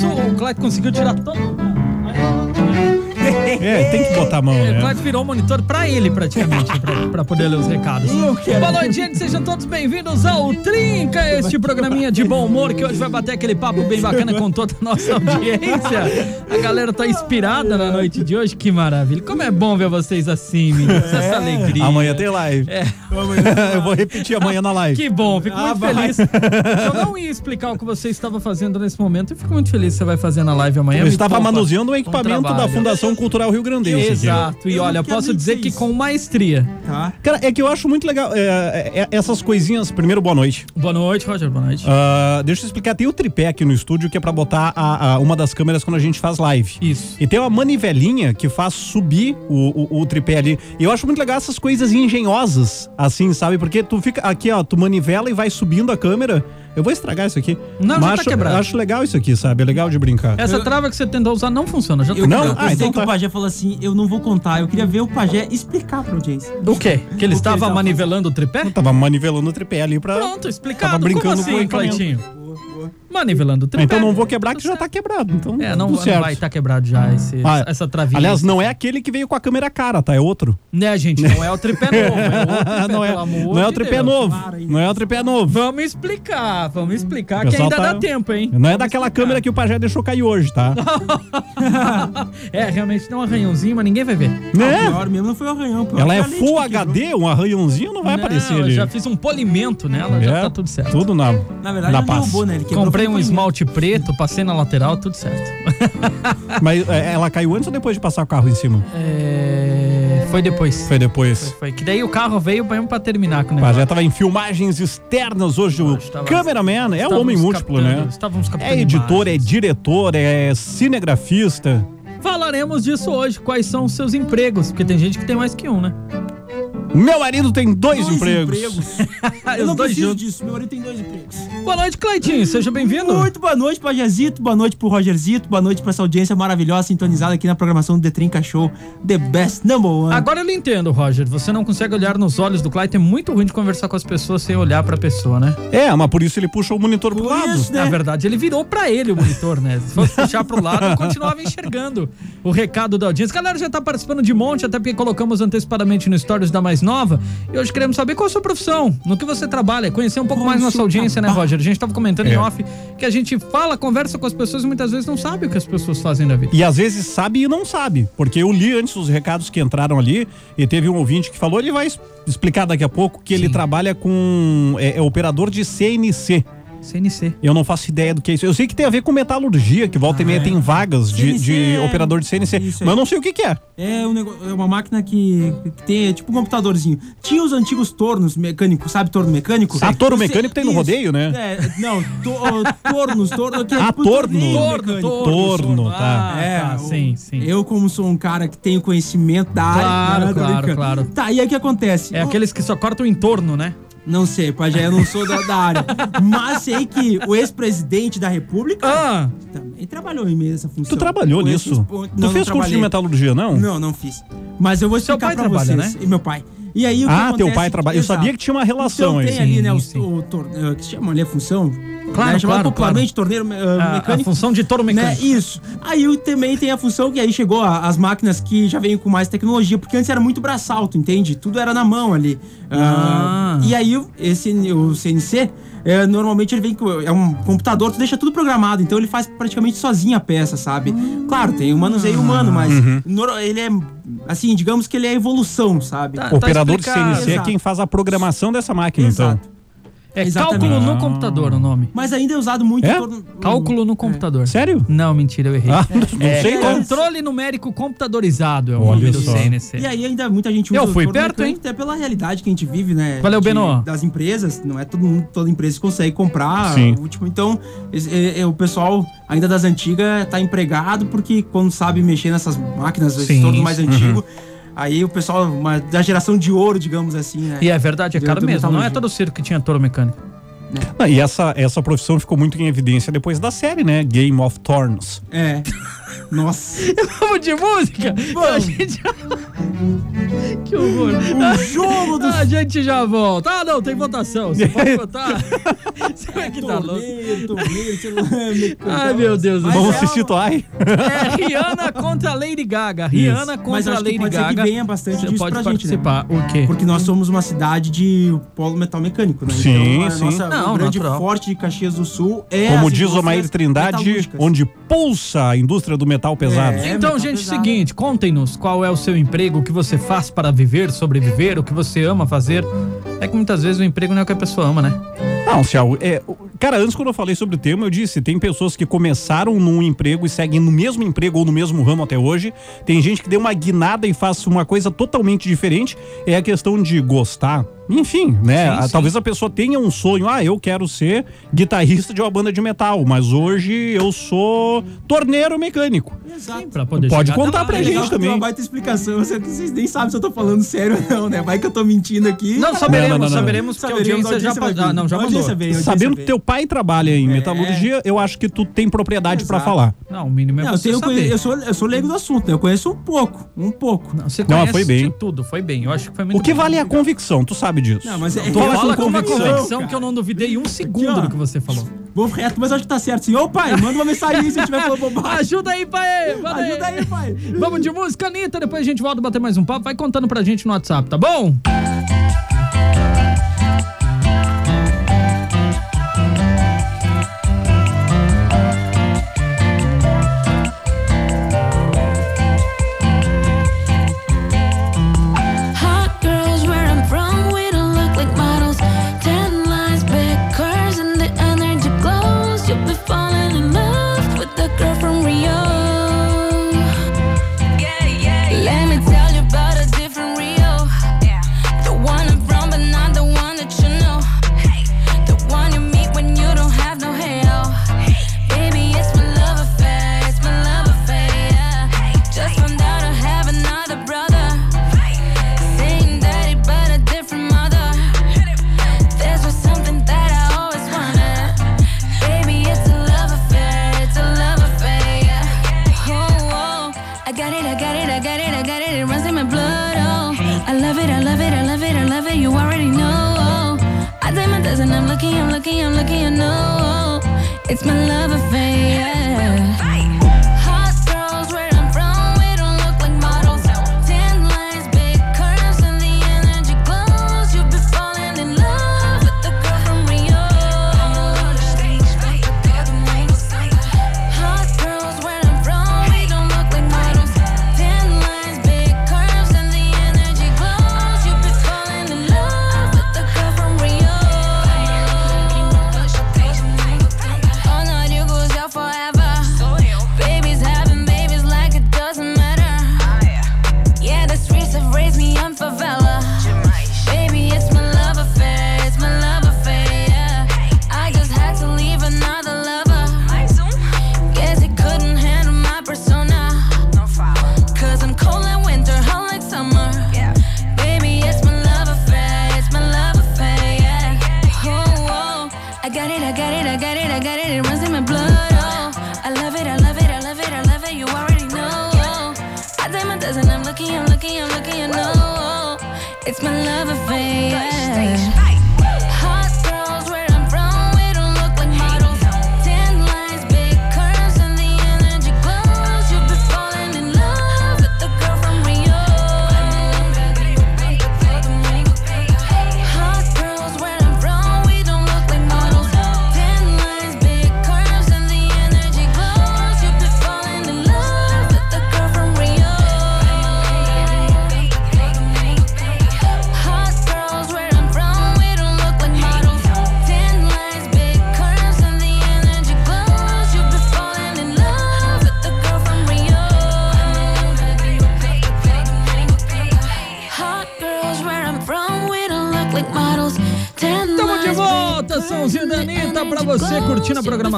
O. O Clyde conseguiu tirar todo. É, tem que botar a mão, O né? Clyde virou o monitor pra ele, praticamente, pra, pra poder ler os recados. Boa noite, gente. Sejam todos bem-vindos ao Trinca, este programinha de bom humor que hoje vai bater aquele papo bem bacana com toda a nossa audiência. A galera tá inspirada na noite de hoje. Que maravilha. Como é bom ver vocês assim, meninos. Essa alegria. Amanhã tem live. É. Eu vou repetir amanhã na live. Que bom, fico Ah, muito vai. feliz. Eu não ia explicar o que você estava fazendo nesse momento e fico muito feliz que você vai fazer na live amanhã. Eu estava poupa manuseando um um equipamento da. Fundação Cultural Rio Grandense. Exato. E Eu olha, posso dizer que com maestria. Tá. Cara, é que eu acho muito legal é, é, essas coisinhas. Primeiro, boa noite. Boa noite, Roger. Boa noite. Ah, deixa eu explicar. Tem o tripé aqui no estúdio que é pra botar a- a- uma das câmeras quando a gente faz live. Isso. E tem uma manivelinha que faz subir o, o, o tripé ali. E eu acho muito legal essas coisas engenhosas, assim, sabe? Porque tu fica aqui, ó, tu manivela e vai subindo a câmera. Eu vou estragar isso aqui. Não, já Mas tá acho, quebrado. acho legal isso aqui, sabe? É legal de brincar. Essa trava que você tentou usar não funciona. Já tô Eu, Não? eu, Ah, sei então que tá. o Pajé falou assim, eu não vou contar. Eu queria ver o Pajé explicar pra audiência. O quê? Que ele O que estava manivelando o tripé? Eu tava manivelando o tripé ali pra. Pronto, explicado. Tava brincando Como com o assim, equipamento. Manivelando o tripé. Então não vou quebrar que já tá quebrado. Então É, não, tudo não certo. vai estar quebrado já esse, Ah, essa travinha. Aliás, não é aquele que veio com a câmera cara, tá? É outro. Né, gente? Não é o tripé novo. É outro tripé, não é, não é o tripé Deus. novo. Para. Não é o tripé novo. Vamos explicar, vamos explicar que ainda tá- dá tempo, hein? Não é daquela câmera que o Pajé deixou cair hoje, tá? É, realmente dá um arranhãozinho, mas ninguém vai ver. O né? pior mesmo não foi o arranhão. pior Ela é Full. HD, um arranhãozinho não vai Não, aparecer eu ali. já fiz um polimento nela, já É, tá tudo certo. Tudo na, Na verdade, na ele paz. derrubou, né? Ele quebrou Comprei foi um esmalte preto, passei na lateral, tudo certo. Mas é, ela caiu antes ou depois de passar o carro em cima? É, Foi depois. Foi depois. Foi que daí o carro veio mesmo pra terminar com o negócio. Pajé tava em filmagens externas hoje. O tava- cameraman é Estávamos homem múltiplo, né? Estávamos É editor, é imagens. diretor, é cinegrafista. Falaremos disso hoje. Quais são os seus empregos? Porque tem gente que tem mais que um, né? Meu marido tem dois, Dois empregos. empregos. Os Eu não preciso juntos. disso. Meu marido tem dois empregos. Boa noite, Cleitinho. Seja bem-vindo. Muito boa noite, Pajezito. Boa noite pro Rogerzito. Boa noite pra essa audiência maravilhosa sintonizada aqui na programação do The Trinca Show. The best number one. Agora eu lhe entendo, Roger. Você não consegue olhar nos olhos do Cleiton. É muito ruim de conversar com as pessoas sem olhar pra pessoa, né? É, mas por isso ele puxa o monitor pro Por lado. isso, né? Na verdade, ele virou pra ele o monitor, né? Se fosse puxar pro lado, eu continuava enxergando o recado da audiência. Galera, já tá participando de monte, até porque colocamos antecipadamente no Stories da Mais Nova. E hoje queremos saber qual a sua profissão, no que você trabalha, conhecer um pouco mais nossa audiência, né? Roger? A gente tava comentando em É. off que a gente fala, conversa com as pessoas e muitas vezes não sabe o que as pessoas fazem da vida. E às vezes sabe e não sabe. Porque eu li antes os recados que entraram ali e teve um ouvinte que falou, ele vai explicar daqui a pouco que ele Sim. trabalha com. É, é operador de CNC. CNC. Eu não faço ideia do que é isso. Eu sei que tem a ver com metalurgia, que volta e meia tem vagas de, CNC de é- operador de CNC. Mas eu não sei o que, que é. É, um negócio, é uma máquina que, que tem é tipo um computadorzinho. Tinha os antigos tornos mecânicos, sabe torno mecânico? Ah, torno mecânico tem no isso. rodeio, né? É, não, to, tornos, torno que é Ah, tipo torno. Torno, mecânico. Torno, tá. Ah, É, tá, o- sim, sim. Eu, como sou um cara que tenho conhecimento da área. Claro, tô claro, brincando. claro. Tá, e aí o que acontece? É Eu- aqueles que só cortam o entorno, né? Não sei, Pajé, eu não sou da, da área. Mas sei que o ex-presidente da República Ah, também trabalhou em meio essa função. Tu trabalhou ex- nisso? Não, tu não fez curso de metalurgia, não? Não, não fiz. Mas eu vou Seu explicar pra trabalha, vocês. né? E meu pai. E aí o que Ah, acontece? teu pai trabalha. Eu sabia que tinha uma relação então, aí. tem ali, né, Sim, o tor- eh, que chama ali a função. Claro, né, claro, popularmente torneiro eh, a, a mecânico. função de touro Né, mecânico. isso. Aí o- também tem a função que aí chegou a- as máquinas que já vêm com mais tecnologia, porque antes era muito braçalto, entende? Tudo era na mão ali. Ah. Ah, e aí o- esse o CNC é, normalmente ele vem com é um computador, tu deixa tudo programado, então ele faz praticamente sozinho a peça, sabe? Claro, tem o manuseio humano, mas Uhum. nor- ele é assim, digamos que ele é a evolução, sabe? Tá. Operador de. CNC é Exato. quem faz a programação dessa máquina, então. É Exatamente. cálculo no computador o nome. Mas ainda é usado muito É? Cálculo no computador. Sério? Não, mentira, eu errei. Ah, não É, sei qual. controle numérico computadorizado é o Olha nome do só. CNC. E aí ainda muita gente usa Eu fui perto, hein? Até pela realidade que a gente vive, né? Valeu, de- Beno. Das empresas, não é todo mundo, toda empresa consegue comprar Sim. o último. Então, é- é, o pessoal ainda das antigas tá empregado porque quando sabe mexer nessas máquinas, Sim, torno mais antigo, aí o pessoal uma, da geração de ouro, digamos assim, né? E é verdade, é caro do mesmo. Não é todo circo que tinha touro mecânico. Ah, E essa, essa profissão ficou muito em evidência depois da série, né? Game of Thrones. É. Nossa. Vamos de música? A gente... que horror. o jogo do A gente já volta. Ah, não, tem votação. Você pode votar. Você vai que tá louco. Ai, meu Deus do Mas céu. Vamos é assistir Toai? É Rihanna contra Lady Gaga. Rihanna Mas contra acho que Lady pode ser que Gaga. venha bastante Você disso pode pra gente, né? participar. O quê? Porque nós somos uma cidade de polo metal mecânico, né? Sim, então, a sim. nossa Não, o grande natural. forte de Caxias do Sul é Como diz o indústrias Maír Trindade, onde pulsa a indústria do metal pesado. É, Então, metal gente, pesado. seguinte, contem-nos qual é o seu emprego, o que você faz para viver, sobreviver, o que você ama fazer. É que muitas vezes o emprego não é o que a pessoa ama, né? Não, Cial, é, o- cara, antes quando eu falei sobre o tema, eu disse, tem pessoas que começaram num emprego e seguem no mesmo emprego ou no mesmo ramo até hoje. Tem gente que deu uma guinada e faz uma coisa totalmente diferente. É a questão de gostar. Enfim, né? Sim, A- sim. Talvez a pessoa tenha um sonho, ah, eu quero ser guitarrista de uma banda de metal, mas hoje eu sou torneiro mecânico. Exato. Pra poder Pode contar lá, pra? É gente tenho também. uma baita explicação. Você- Vocês nem sabem se eu tô falando sério ou não, né? Vai que eu tô mentindo aqui. Não, saberemos, Não, não, não, não. saberemos porque a Saberemos, audiência já... pa- Ah, não, já A audiência mandou. Sabendo que teu pai trabalha em metalurgia, eu acho que tu tem propriedade pra Exato. falar. Não, o mínimo é Não, eu, você tenho, saber. eu, sou, eu sou leigo do assunto, né? Eu conheço um pouco, um pouco. Não, você Não, conhece foi bem. de tudo, foi bem. Eu acho que foi muito O que bem. vale é a convicção, tu sabe disso. Não, mas é- tu fala com uma convicção. cara. que eu não duvidei um segundo ó. do que você falou. Vou reto, mas acho que tá certo. Sim, ô pai, manda uma mensagem aí se eu tiver falando bobagem. Ajuda aí, pai! manda Ajuda aí, pai. Vamos de música, Anitta. Depois a gente volta a bater mais um papo. Vai contando pra gente no WhatsApp, tá bom? Lucky, I'm lucky, I'm lucky. I know it's my love affair.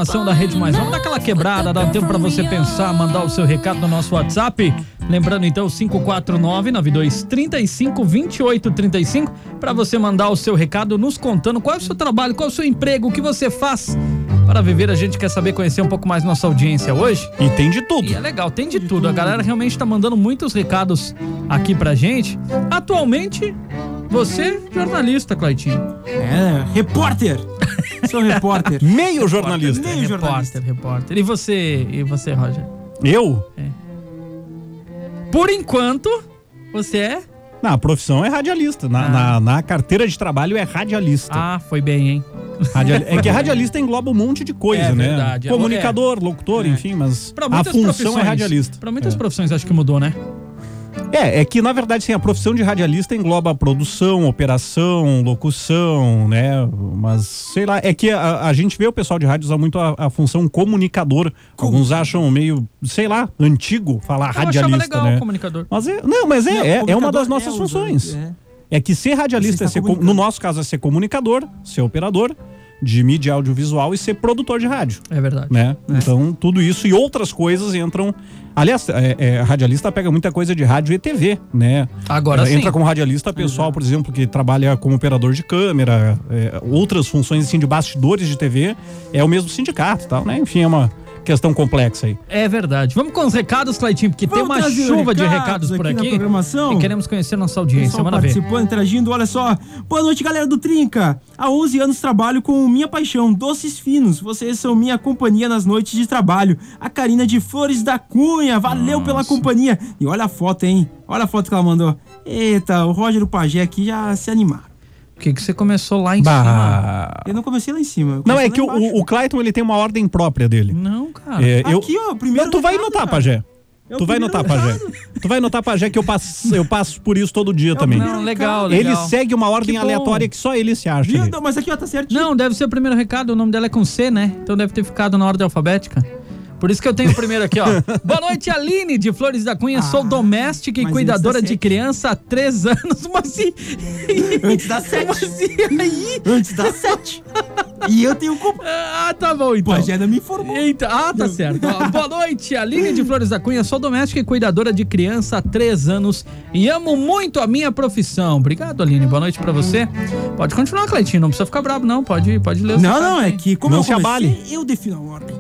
Programação da Rede Mais. Vamos dar aquela quebrada, dá um tempo pra você pensar, mandar o seu recado no nosso WhatsApp. Lembrando então 549 9235 2835 para você mandar o seu recado nos contando qual é o seu trabalho, qual é o seu emprego, o que você faz para viver. A gente quer saber conhecer um pouco mais nossa audiência hoje. E tem de tudo. E é legal, tem de tudo. A galera realmente tá mandando muitos recados aqui pra gente. Atualmente, você jornalista, Claitinho. É, repórter. Sou repórter. Meio jornalista. Meio jornalista. Repórter, repórter. E você, e você, Roger? Eu? Por enquanto, você é? Na a profissão é radialista. Na, Ah. na, na carteira de trabalho é radialista. Ah, foi bem, hein? Radiali- É que radialista engloba um monte de coisa, É né? verdade. Comunicador, locutor, É. enfim, mas a função profissões. é radialista. Pra muitas É. profissões acho que mudou, né? É, é que na verdade sim, a profissão de radialista engloba produção, operação, locução, né? Mas sei lá, é que a, a gente vê o pessoal de rádio usar muito a, a função comunicador. Alguns acham meio, sei lá, antigo falar Eu radialista, legal né? comunicador. Mas é, não, mas é, Não, é, é uma das nossas é funções. é. É que ser radialista, é ser, com- no nosso caso, é ser comunicador, ser operador de mídia audiovisual e ser produtor de rádio É verdade. né? Então, tudo isso e outras coisas entram. Aliás, é, é, radialista pega muita coisa de rádio e TV, né? Agora É, sim. Entra como radialista pessoal, por exemplo, que trabalha como operador de câmera, é, outras funções assim de bastidores de TV, é o mesmo sindicato e tal, né? Enfim, é uma questão complexa aí. É verdade. Vamos com os recados, Claitinho, porque tem Vamos uma trazer chuva de recados por aqui aqui. programação. E queremos conhecer nossa audiência. Manda ver. participando, interagindo, olha só. Boa noite, galera do Trinca. Há 11 anos trabalho com minha paixão, doces finos. Vocês são minha companhia nas noites de trabalho. A Karina de Flores da Cunha, valeu pela companhia. E olha a foto, hein? Olha a foto que ela mandou. Eita, o Roger e o Pajé aqui já se animaram. Por que, você começou lá em cima? Bah. Eu não comecei lá em cima. Não, é que o, o Clayton ele tem uma ordem própria dele. Não, cara. É, eu, Aqui, ó, primeiro Não, tu vai notar, cara. Pajé. É Tu vai notar, Pajé. Tu vai notar, Pajé, que eu passo, eu passo por isso todo dia também. Não, legal, legal. Ele segue uma ordem Que aleatória que só ele se acha. Viu? Não, mas aqui, ó, tá certinho. Não, deve ser o primeiro recado. O nome dela é com C, né? Então deve ter ficado na ordem alfabética. Por isso que eu tenho o primeiro aqui, ó. Boa noite, Aline, de Flores da Cunha. Sou doméstica e mas cuidadora de sete. criança há três anos. Mas e... Antes das Mas sete. e aí? Antes das sete. E eu tenho culpa. Ah, tá bom, então. Não me informou. Eita, ah, tá certo. Ó, boa noite, Aline de Flores da Cunha. Sou doméstica e cuidadora de criança há três anos e amo muito a minha profissão. Obrigado, Aline. Boa noite pra você. Pode continuar, Cleitinho. Não precisa ficar bravo, não. Pode, pode ler Não, não, é que como Não eu se comecei, eu defino a ordem.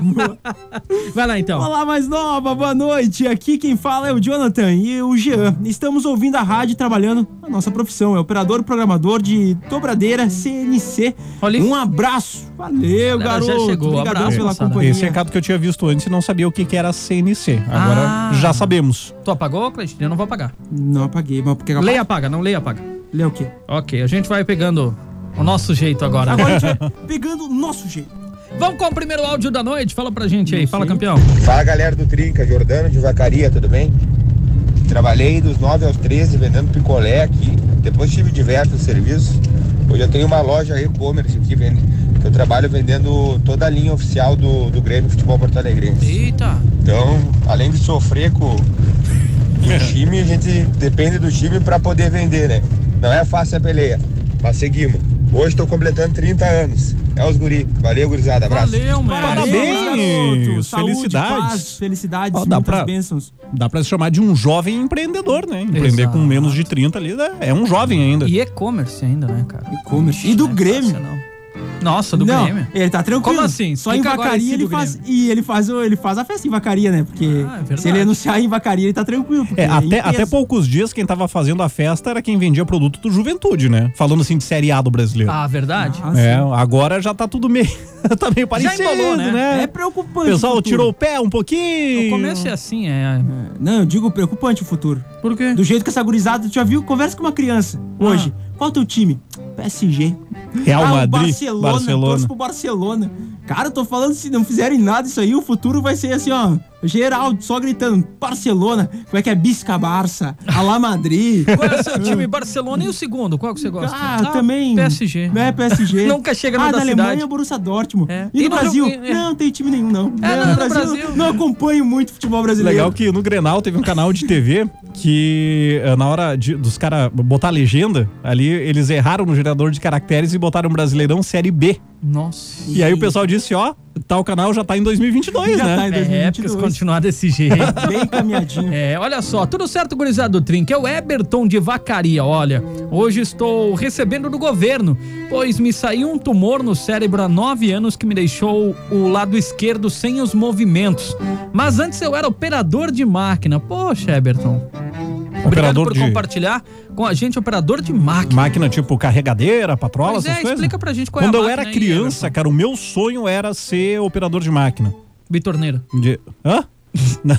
Vai lá, então. Olá, mais nova, boa noite. Aqui quem fala é o Jonathan e o Jean. Estamos ouvindo a rádio trabalhando a nossa profissão. É operador programador de dobradeira CNC. Olha. Um abraço. Valeu, Galera, já garoto. chegou. Obrigadão Abraço, pela moçada. companhia. Esse recado que eu tinha visto antes e não sabia o que, que era CNC. Agora Ah. já sabemos. Tu apagou, Cleitinho? Eu não vou apagar. Não apaguei, mas porque Leia apaga, não leia apaga. Lê o quê? Ok, a gente vai pegando o nosso jeito agora. Agora a gente vai pegando o nosso jeito. Vamos com o primeiro áudio da noite. Fala pra gente aí. Fala, campeão. Fala galera do Trinca, Jordano de Vacaria, tudo bem? Trabalhei dos 9 aos 13 vendendo picolé aqui, depois tive diversos serviços. Hoje eu tenho uma loja e-commerce aqui, vende- que eu trabalho vendendo toda a linha oficial do, do Grêmio Futebol Porto Alegrense. Eita. Então, além de sofrer com o time, a gente depende do time para poder vender, né? Não é fácil a peleia, mas seguimos. Hoje estou completando 30 anos. É os guri. Valeu, gurizada. Abraço. Valeu, mano. Parabéns. garoto. Saúde, Felicidades. paz, felicidades, Ó, dá muitas pra- bênçãos. Dá pra se chamar de um jovem empreendedor, né? Empreender Exato. com menos de 30 ali né? é um jovem ainda. E e-commerce ainda, né, cara? E-commerce. E do Não é Grêmio. Nossa, do não, Grêmio. ele tá tranquilo. Como assim? Só em Explica vacaria esse ele faz. E ele faz, o- ele faz a festa em vacaria, né? Porque Ah, é se ele anunciar em vacaria, ele tá tranquilo. É, até, até poucos dias quem tava fazendo a festa era quem vendia produto do Juventude, né? Falando assim de Série A do brasileiro. Ah, verdade? Ah, é, sim. agora já tá tudo meio, tá meio parecido, embolou, né? né? É O preocupante. pessoal o tirou o pé um pouquinho. O começo é assim, é. Não, eu digo preocupante o futuro. Por quê? Do jeito que essa gurizada, tu já viu? Conversa com uma criança hoje. Qual é o teu time? PSG. Real ah, o Madrid, Barcelona, Barcelona. torço pro Barcelona. Cara, eu tô falando, se não fizerem nada isso aí, o futuro vai ser assim, ó. Geral, só gritando, Barcelona, como é que é Bisca Barça, Alá Madrid. Qual é o seu time? Barcelona e o segundo? Qual que você gosta? Ah, também. PSG. É, PSG. Nunca chega no Ah, da da Alemanha, cidade. Borussia Dortmund. É. E, E no no Brasil? jogo- é. Não, tem time nenhum, não. É, É, não, no Brasil. Não acompanho muito futebol brasileiro. Legal que no Grenal teve um canal de TV que eh, na hora de- dos caras botar a legenda, ali eles erraram no gerador de caracteres e botaram Brasileirão Série B. Nossa. E aí o pessoal disse, ó, tal canal já tá em 2022, Já né? tá em É, porque 2022. se continuar desse jeito. Bem encaminhadinho. É, olha só, tudo certo, gurizada do Trinca? É o Eberton de Vacaria, olha. Hoje estou recebendo do governo, pois me saiu um tumor no cérebro há nove anos que me deixou o lado esquerdo sem os movimentos. Mas antes eu era operador de máquina. Poxa, Eberton. Obrigado Operador por de compartilhar com a gente, operador de máquina. máquina tipo carregadeira, patrola, Pois essas é, coisas. explica pra gente qual é Quando a eu máquina era aí, criança, cara, o meu sonho era ser operador de máquina. Bitorneira. De... Hã? Não.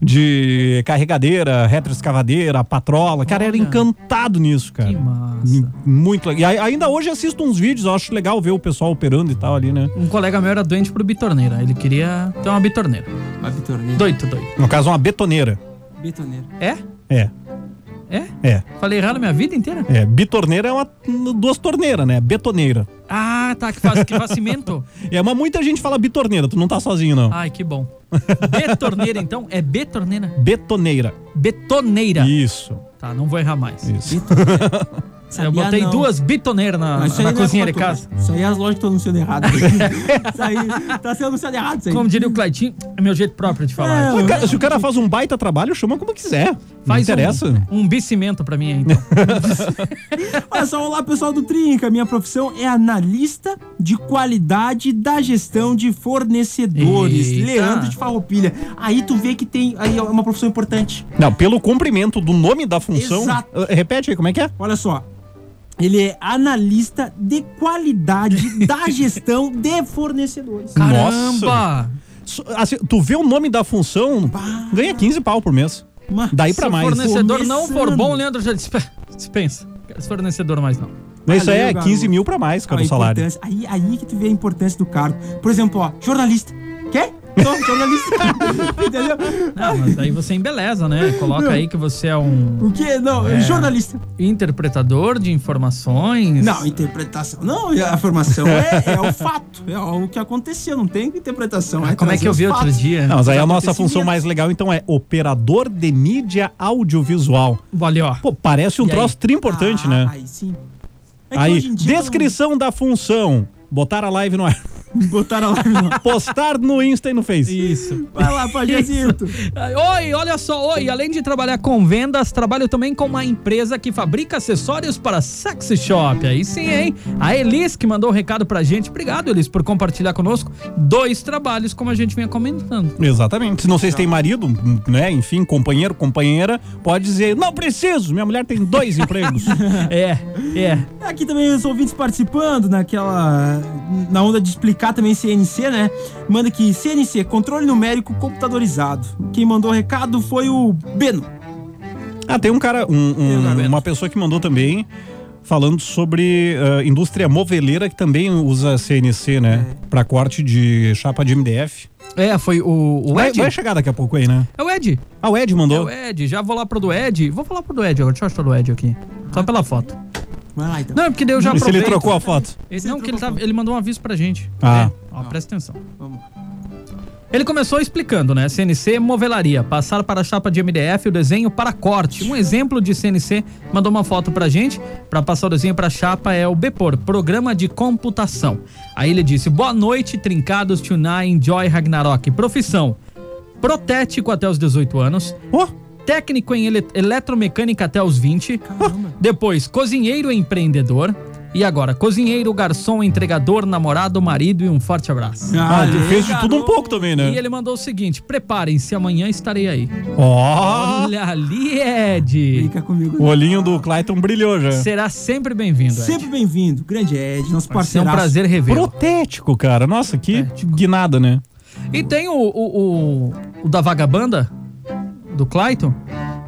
De carregadeira, retroescavadeira, patrola. Cara, era Olha. encantado nisso, cara. Que massa. Muito legal. E ainda hoje assisto uns vídeos, eu acho legal ver o pessoal operando e tal ali, né? Um colega meu era doente por bitorneira. Ele queria ter uma bitorneira. A Bitorneira. Doido, doido. No caso, uma betoneira. Bitoneira. É? É, É? é, Falei errado minha vida inteira? é. Bitorneira é uma duas torneiras, né? Betoneira. Ah, tá, que faz, que faz cimento. É, mas muita gente fala bitorneira, tu não tá sozinho, não. Ai, que bom. Betorneira, então? É betorneira? Betoneira. Betoneira. Isso, Tá, não vou errar mais. isso. Eu Sabia botei não. duas bitoneiras na, na não é cozinha de casa. Isso aí as lojas estão anunciando errado. isso aí tá sendo anunciado errado isso aí. Como diria o Claitinho, é meu jeito próprio de falar. É, cara, se o cara faz um baita trabalho, chama como quiser. não Faz interessa. um, um bicimento pra mim aí, então. Olha só, olá pessoal do Trinca. Minha profissão é analista de qualidade da gestão de fornecedores. Eita. Leandro de Farroupilha. Aí tu vê que tem aí é uma profissão importante. Não, pelo comprimento do nome da função. Exato. Repete aí, como é que é? Olha só. Ele é analista de qualidade da gestão de fornecedores. Caramba! Assim, tu vê o nome da função, ganha 15 pau por mês. Mas- Daí Se pra o mais. fornecedor não for Começando. bom, Leandro já dispe- dispensa. Esse fornecedor mais não. Isso aí é Valeu, 15 garoto. mil pra mais, cara, o salário. Aí, aí que tu vê a importância do cargo. Por exemplo, ó, jornalista. Quer? Sou jornalista. Entendeu? Não, mas aí você embeleza, né? Coloca aí que você é um O quê? Não, É. jornalista. interpretador de informações. Não, interpretação. Não, a formação é, é o fato. É o que aconteceu. Não tem interpretação. Ah, como é que eu vi outro dia? Não, mas aí Os a nossa função mais legal, então, é operador de mídia audiovisual. Ó. Pô, parece um E troço tri importante, Ah, né? Aí sim. É Aí, descrição da função. Botar a live no ar. Botaram lá. Postar no Insta e no Face. Isso. Vai lá, Pajezito. Oi, olha só, oi, além de trabalhar com vendas, trabalho também com uma empresa que fabrica acessórios para sexy shop. Aí sim, hein? A Elis que mandou o recado pra gente. Obrigado, Elis, por compartilhar conosco dois trabalhos, como a gente vinha comentando. Exatamente. Se não sei se tem marido, né? Enfim, companheiro, companheira, pode dizer, não preciso, minha mulher tem dois empregos. É, é. Aqui também os ouvintes participando naquela. Na onda de explicar também CNC, né? Manda aqui, CNC, controle numérico computadorizado. Quem mandou o recado foi o Beno. Ah, tem um cara, um- um- uma pessoa que mandou também falando sobre ah, indústria moveleira que também usa CNC, né? Pra corte de chapa de MDF. É, foi o, o Vai, Ed. vai chegar daqui a pouco aí, né? É o Ed. Ah, o Ed É mandou. o Ed. Já vou lá pro do Ed. Vou falar pro do Ed agora. Deixa eu achar o do Ed aqui. Só pela foto. Vai lá então. Não, é porque daí eu já E se ele aproveito. trocou a foto? Ele- não, que ele, tá- ele mandou um aviso pra gente. Ah. É, ó, presta atenção. Vamos. Ele começou explicando, né? CNC movelaria, passar para a chapa de MDF o desenho para corte. Um exemplo de CNC mandou uma foto pra gente. Para passar o desenho para a chapa é o BPOR, Programa de Computação. Aí ele disse: Boa noite, trincados, Tunai, Enjoy Ragnarok. Profissão: protético até os 18 anos. Ó, Técnico em ele- eletromecânica até os 20. Depois, cozinheiro e empreendedor. E agora, cozinheiro, garçom, entregador, namorado, marido e um forte abraço. ah, Aê, fez de tudo um pouco também, né? E ele mandou o seguinte: preparem-se, amanhã estarei aí. Ó, Olha ali, Ed. Fica comigo. o olhinho do Clayton brilhou já. Será sempre bem-vindo. Sempre bem-vindo. Grande Ed, nosso Vai ser um parceiro. prazer revê-lo. Protético, cara. Nossa, que Protético. guinada, né? E tem o, o, o, o da vagabanda, do Clayton,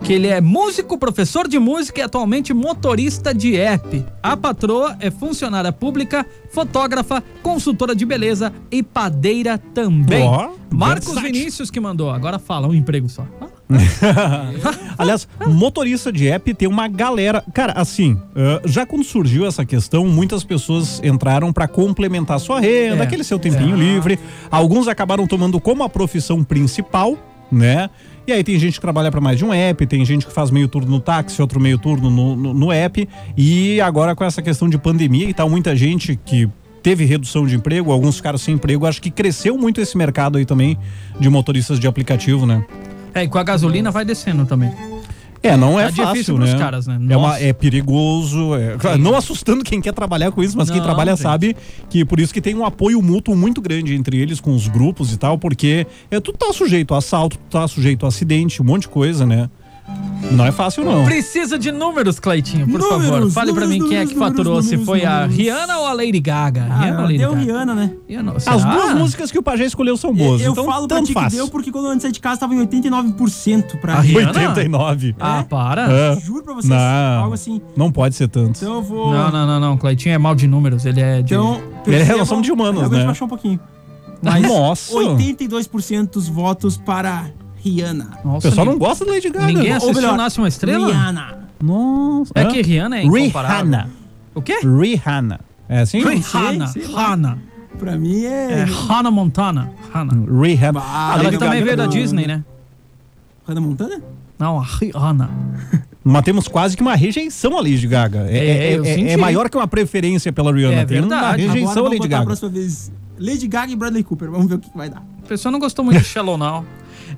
que ele é músico, professor de música e atualmente motorista de app. A patroa é funcionária pública, fotógrafa, consultora de beleza e padeira também. Ó, Marcos. Vinícius que mandou. Agora fala, um emprego só. Aliás, motorista de app tem uma galera. Cara, assim, eh, já quando surgiu essa questão, muitas pessoas entraram pra complementar sua renda, É. aquele seu tempinho livre. Alguns acabaram tomando como a profissão principal, né? E aí tem gente que trabalha pra mais de um app, tem gente que faz meio turno no táxi, outro meio turno no, no, no app. E agora com essa questão de pandemia e tal, muita gente que teve redução de emprego, alguns ficaram sem emprego. Acho que cresceu muito esse mercado aí também de motoristas de aplicativo, né? É, e com a gasolina vai descendo também. É, não é Tá fácil, difícil né? caras, né? É, uma, é perigoso, é, claro, não assustando quem quer trabalhar com isso, mas quem Não, trabalha gente. sabe que por isso que tem um apoio mútuo muito grande entre eles, com os grupos e tal, porque é, tu tá sujeito a assalto, tu tá sujeito a acidente, um monte de coisa, né? Não é fácil, não. Precisa de números, Cleitinho, por Números, favor. Fale pra mim números, quem é que números, faturou, se números, foi a números. Rihanna ou a Lady Gaga? Ah, Rihanna ou Lady deu Gaga? Rihanna, né? Rihanna, As duas músicas que o Pajé escolheu são boas, eu então falo pra tanto ti que faz. deu porque quando eu antes de casa tava em 89% pra A Rihanna? 89. Ah, para. É. Juro pra vocês, Não. algo assim. Não pode ser tanto. Então eu vou... Não, não, não, não. Cleitinho é mal de números, ele é de... Então, Ele é relação de humanos, Eu vou né? baixar um pouquinho. Mas Nossa. 82% dos votos para Rihanna. O Nossa, pessoal não ninguém- gosta da Lady Gaga. Ninguém Ou assistiu melhor, Nasce uma Estrela? Rihanna. Nossa. É Hã? que Rihanna é incomparável. Rihanna. O quê? Rihanna. É assim? Rihanna. Rihanna. Pra mim É é... Hannah Montana. Hannah. Rihanna. Ah, A Ela que também Gaga veio da não. Disney, né? Hannah Montana? Não, a Rihanna. Mas temos quase que uma rejeição à Lady Gaga. É, É, é- é- é maior que uma preferência pela Rihanna. É Tem uma verdade. rejeição Agora à vamos Lady botar a Gaga. próxima vez Lady Gaga e Bradley Cooper. Vamos ver o que, vai dar. A pessoa não gostou muito de Shallow Now.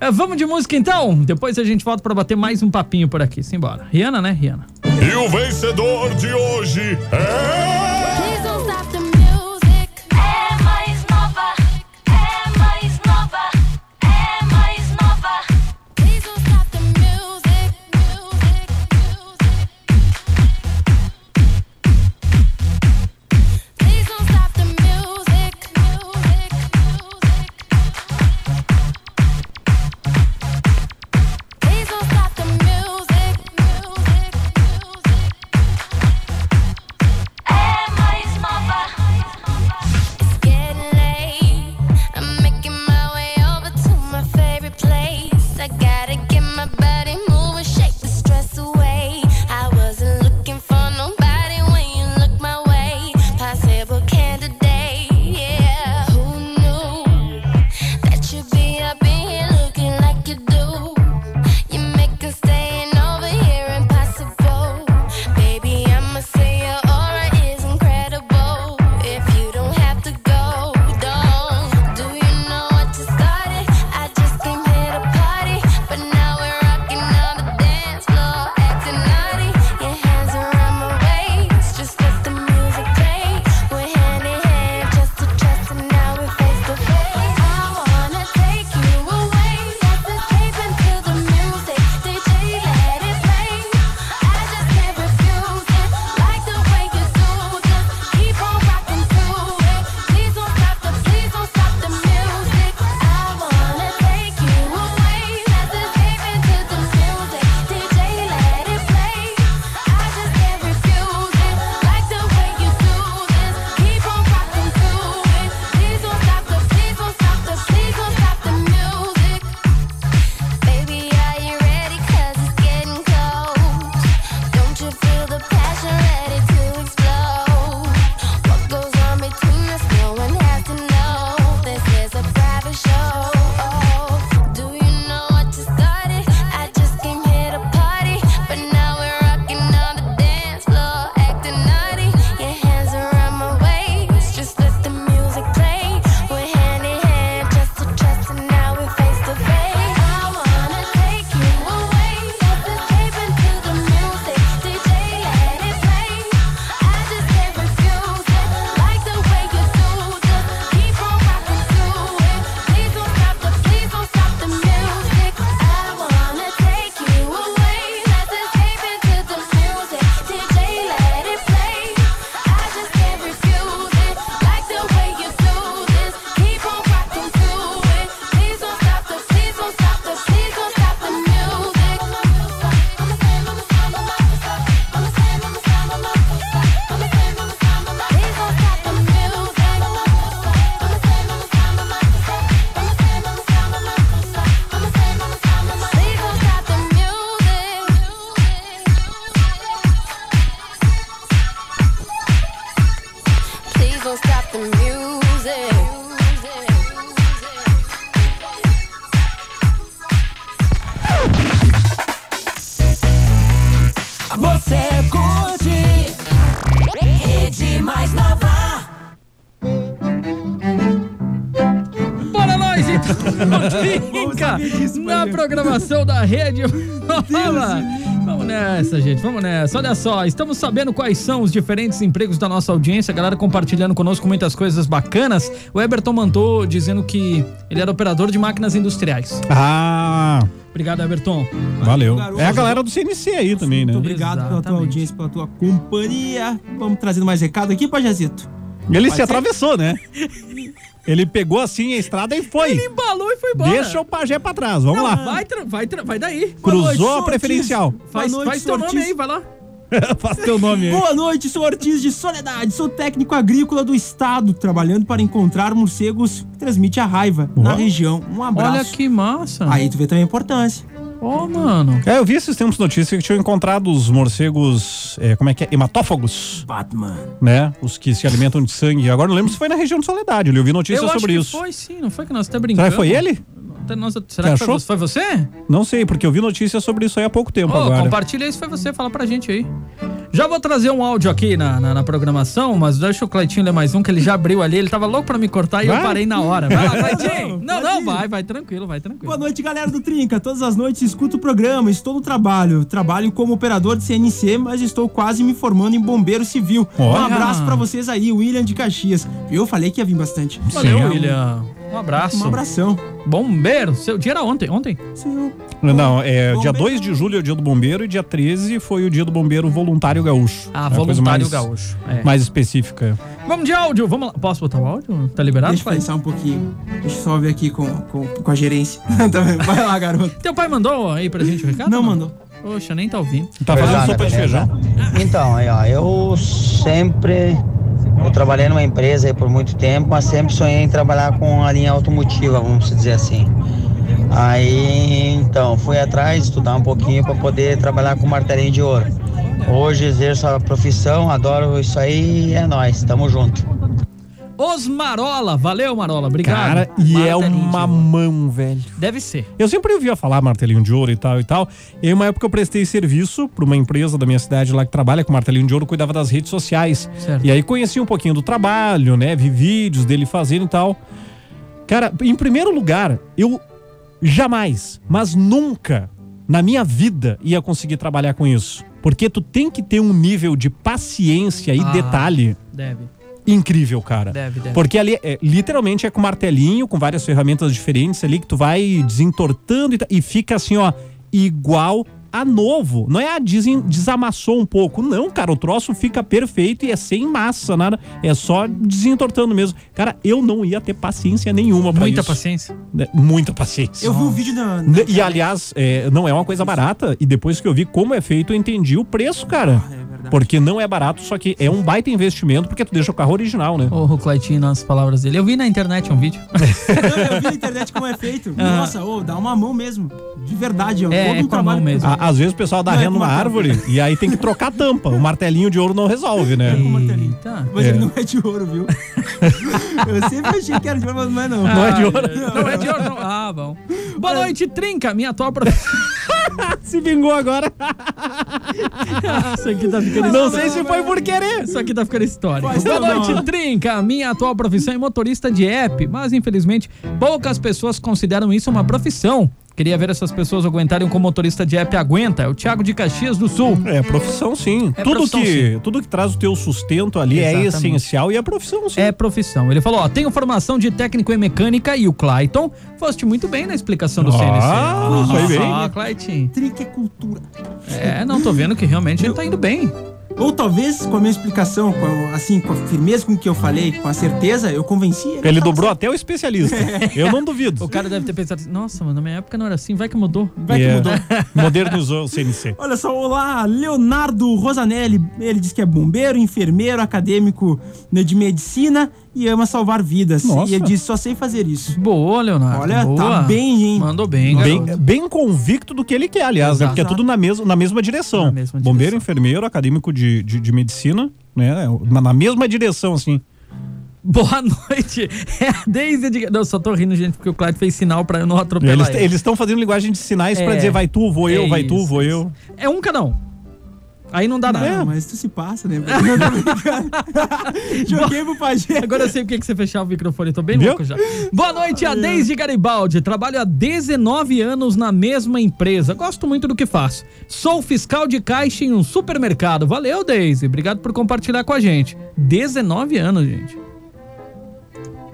É, vamos de música então? Depois a gente volta pra bater mais um papinho por aqui. Simbora. Rihanna, né, Rihanna? E o vencedor de hoje é. Trinca, disso, na programação da rede. Fala. Vamos nessa, gente, vamos nessa. Olha só, estamos sabendo quais são os diferentes empregos da nossa audiência, a galera compartilhando conosco muitas coisas bacanas. O Eberton mandou dizendo que ele era operador de máquinas industriais. Ah, Obrigado, Eberton. valeu. É a galera do CNC aí também, né? Muito obrigado pela tua Exatamente. audiência, pela tua companhia. Vamos trazendo mais recado aqui, Pajazito. Ele Pode se ser? atravessou, né? Ele pegou assim a estrada e foi. Ele embalou e foi embora. Deixa o pajé pra trás, vamos lá. Vai, vai, vai daí. Boa noite, Cruzou a preferencial. Faz, Boa noite, faz teu nome aí, vai lá. Faz teu nome aí. Boa noite, sou Ortiz de Soledade, sou técnico agrícola do estado, trabalhando para encontrar morcegos que transmite a raiva na Ó. região. Um abraço. Olha que massa. Aí tu vê também a importância. Ó, mano. É, eu vi esses tempos notícias que tinham encontrado os morcegos, é, como é que é? Hematófagos, Batman. né? Os que se alimentam de sangue. Agora não lembro se foi na região de Soledade, eu vi notícias Eu acho sobre que isso. foi sim, não foi que nós até brincamos. Será que foi ele? Até nós- será Você que foi, foi você? Não sei, porque eu vi notícias sobre isso aí há pouco tempo Ô, agora. compartilha aí se foi você, fala pra gente aí. Já vou trazer um áudio aqui na, na, na programação, mas deixa o Cleitinho ler mais um, que ele já abriu ali, ele tava louco pra me cortar e eu Vai. parei na hora. Vai lá, Cleitinho! Não, Não, não, vai, vai tranquilo, vai tranquilo. Boa noite, galera do Trinca. Todas as noites escuto o programa, estou no trabalho. Trabalho como operador de CNC, mas estou quase me formando em bombeiro civil. Um Olha. abraço pra vocês aí, William de Caxias. Eu falei que ia vir bastante. Valeu, Sim. William. Um abraço. Um abração. Bombeiro, seu dia era ontem, ontem? Seu- Não, é Bombeiro. dia 2 de julho é o dia do bombeiro e dia 13 foi o dia do bombeiro voluntário gaúcho. Ah, É voluntário mais, gaúcho. É. Mais específica. Vamos de áudio, vamos lá. Posso botar o áudio? Tá liberado? Deixa eu pensar um pouquinho. Deixa eu só ver aqui com, com, com a gerência. Vai lá, garoto. Teu pai mandou aí pra gente o recado? Não ou mandou. Poxa, nem tá ouvindo. Tá fazendo sopa de beleza? feijão. Então, aí, ó, eu sempre. Eu trabalhei numa empresa aí por muito tempo, mas sempre sonhei em trabalhar com a linha automotiva, vamos dizer assim. Aí, então, fui atrás, estudar um pouquinho para poder trabalhar com martelinho de ouro. Hoje exerço a profissão, adoro isso aí e é nóis, tamo junto. Os Marola, valeu Marola, obrigado. Cara, e é Martelinho uma mão, velho. Deve ser. Eu sempre ouvia falar martelinho de ouro e tal e tal. E aí, uma época eu prestei serviço pra uma empresa da minha cidade lá que trabalha com martelinho de ouro, cuidava das redes sociais. Certo. E aí conheci um pouquinho do trabalho, né? Vi vídeos dele fazendo e tal. Cara, em primeiro lugar, eu jamais, mas nunca na minha vida ia conseguir trabalhar com isso. Porque tu tem que ter um nível de paciência e Ah. detalhe Deve, incrível, cara. deve, deve. Porque ali, é, literalmente, é com martelinho, com várias ferramentas diferentes ali, que tu vai desentortando e, ta- e fica assim, ó, igual a novo. Não é a desen- desamassou um pouco. Não, cara, o troço fica perfeito e é sem massa, nada. É só desentortando mesmo. Cara, eu não ia ter paciência nenhuma pra Muita isso. paciência. Né? Muita paciência. Eu vi um vídeo na. na- Ne- E aliás, é, não é uma coisa barata. E depois que eu vi como é feito, eu entendi o preço, cara. É verdade. Porque não é barato, só que é um baita investimento, porque tu deixa o carro original, né? Ô, o Cleitinho nas palavras dele. Eu vi na internet um vídeo. Não, eu vi na internet como é feito. Nossa, ô, dá uma mão mesmo. De verdade, É, todo é um com a mão trabalho. mesmo. À- Às vezes o pessoal dá Não é ré numa árvore e aí tem que trocar a tampa. O martelinho de ouro não resolve, né? martelinho. Eita. Mas É. ele não é de ouro, viu? eu sempre achei que era de ouro, mas não é não. Não é de Ah, ouro. Não é de ouro, não. Ah, bom. Boa noite, Trinca, minha profissão. Se vingou agora. Isso aqui tá ficando Não sei se foi por querer. Isso aqui tá ficando histórico. Boa não, noite. Trinca. Minha atual profissão é motorista de app, mas infelizmente poucas pessoas consideram isso uma profissão. Queria ver essas pessoas aguentarem como motorista de app aguenta. É o Thiago de Caxias do Sul. É profissão sim. É tudo, profissão, que, tudo que traz o teu sustento ali é Exatamente. essencial e é profissão sim. É profissão. Ele falou, ó, tenho formação de técnico em mecânica e o Clayton foste muito bem na explicação do Ah, CNC. foi bem. Ah, Clayton. É cultura. É, não, tô vendo que realmente ele tá indo bem. Ou talvez, com a minha explicação, com a- assim, com a firmeza com que eu falei, com a certeza, eu convenci ele. Ele dobrou até o especialista. Eu não duvido. O cara deve ter pensado assim, nossa, mano, na minha época não era assim, vai que mudou. Vai que É, mudou. Modernizou o CNC. Olha só, olá, Leonardo Rosanelli. Ele diz que é bombeiro, enfermeiro, acadêmico de medicina e ama salvar vidas. Nossa. E ele diz: só sei fazer isso. Boa, Leonardo. Olha, boa. tá bem, hein? Mandou bem, Bem, garoto. bem convicto do que ele quer, aliás, né? Porque é tudo na, mes na mesma direção. Na mesma Bombeiro, direção. enfermeiro, acadêmico de, de, de medicina, né? Na, na mesma direção, assim. Boa noite. É a Deise de... Não, só tô rindo, gente, porque o Clyde fez sinal pra eu não atropelar Eles ele. estão fazendo linguagem de sinais pra É, dizer vai tu, vou eu, é vai tu, isso, vou isso. eu. É um cada um. Aí não dá Não, nada. mas tu se passa, né? Não. Joguei pro Pajé. Agora eu sei porque que você fechava o microfone, tô bem Viu? louco já. Boa noite, a Deise Garibaldi. Trabalho há 19 anos na mesma empresa. Gosto muito do que faço. Sou fiscal de caixa em um supermercado. Valeu, Deise. Obrigado por compartilhar com a gente. 19 anos, gente.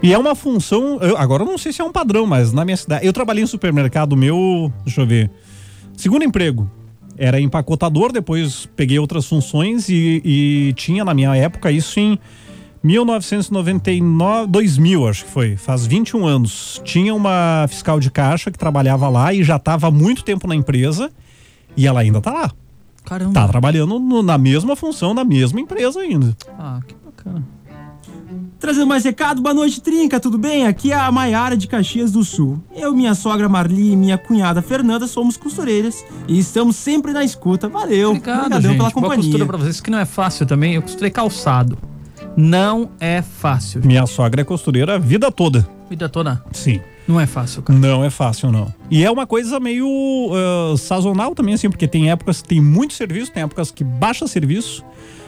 E é uma função. eu- agora eu não sei se é um padrão, mas na minha cidade. Eu trabalhei em supermercado meu. Deixa eu ver. Segundo emprego. Era empacotador, depois peguei outras funções e, e tinha na minha época isso em 1999, 2000, acho que foi, faz 21 anos. Tinha uma fiscal de caixa que trabalhava lá e já estava há muito tempo na empresa e ela ainda tá lá. Caramba. Tá trabalhando no- na mesma função, na mesma empresa ainda. Ah, que bacana. Trazendo mais recado, boa noite, Trinca, tudo bem? Aqui é a Maiara de Caxias do Sul. Eu, minha sogra Marli e minha cunhada Fernanda somos costureiras e estamos sempre na escuta. Valeu, Obrigado, obrigadão gente. pela Boa costura companhia. pra vocês. Que não é fácil também. Eu costurei calçado. Não é fácil. Minha sogra é costureira a vida toda. Vida toda. Sim. Não é fácil, cara. Não é fácil, não. E é uma coisa meio ah, sazonal também, assim, porque tem épocas que tem muito serviço, tem épocas que baixa serviço.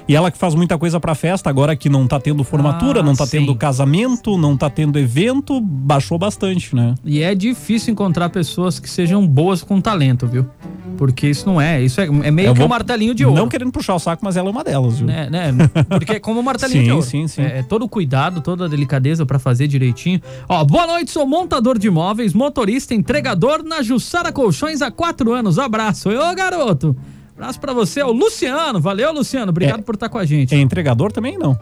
E ela que faz muita coisa pra festa, agora que não tá tendo formatura, Ah, não tá sim. tendo casamento, não tá tendo evento, baixou bastante, né? E é difícil encontrar pessoas que sejam boas com talento, viu? Porque isso não é. Isso é, é meio Eu que um martelinho de ouro. Não querendo puxar o saco, mas ela é uma delas, viu? né, né? Porque é como um martelinho Sim, de ouro. sim, sim. É, é todo o cuidado, toda a delicadeza pra fazer direitinho. Ó, boa noite, sou montador de imóveis, motorista, entregador na Jussara Colchões há quatro anos. Abraço. Ô, garoto. Abraço pra você, o Luciano. Valeu, Luciano. Obrigado É. por estar com a gente. É entregador também, não.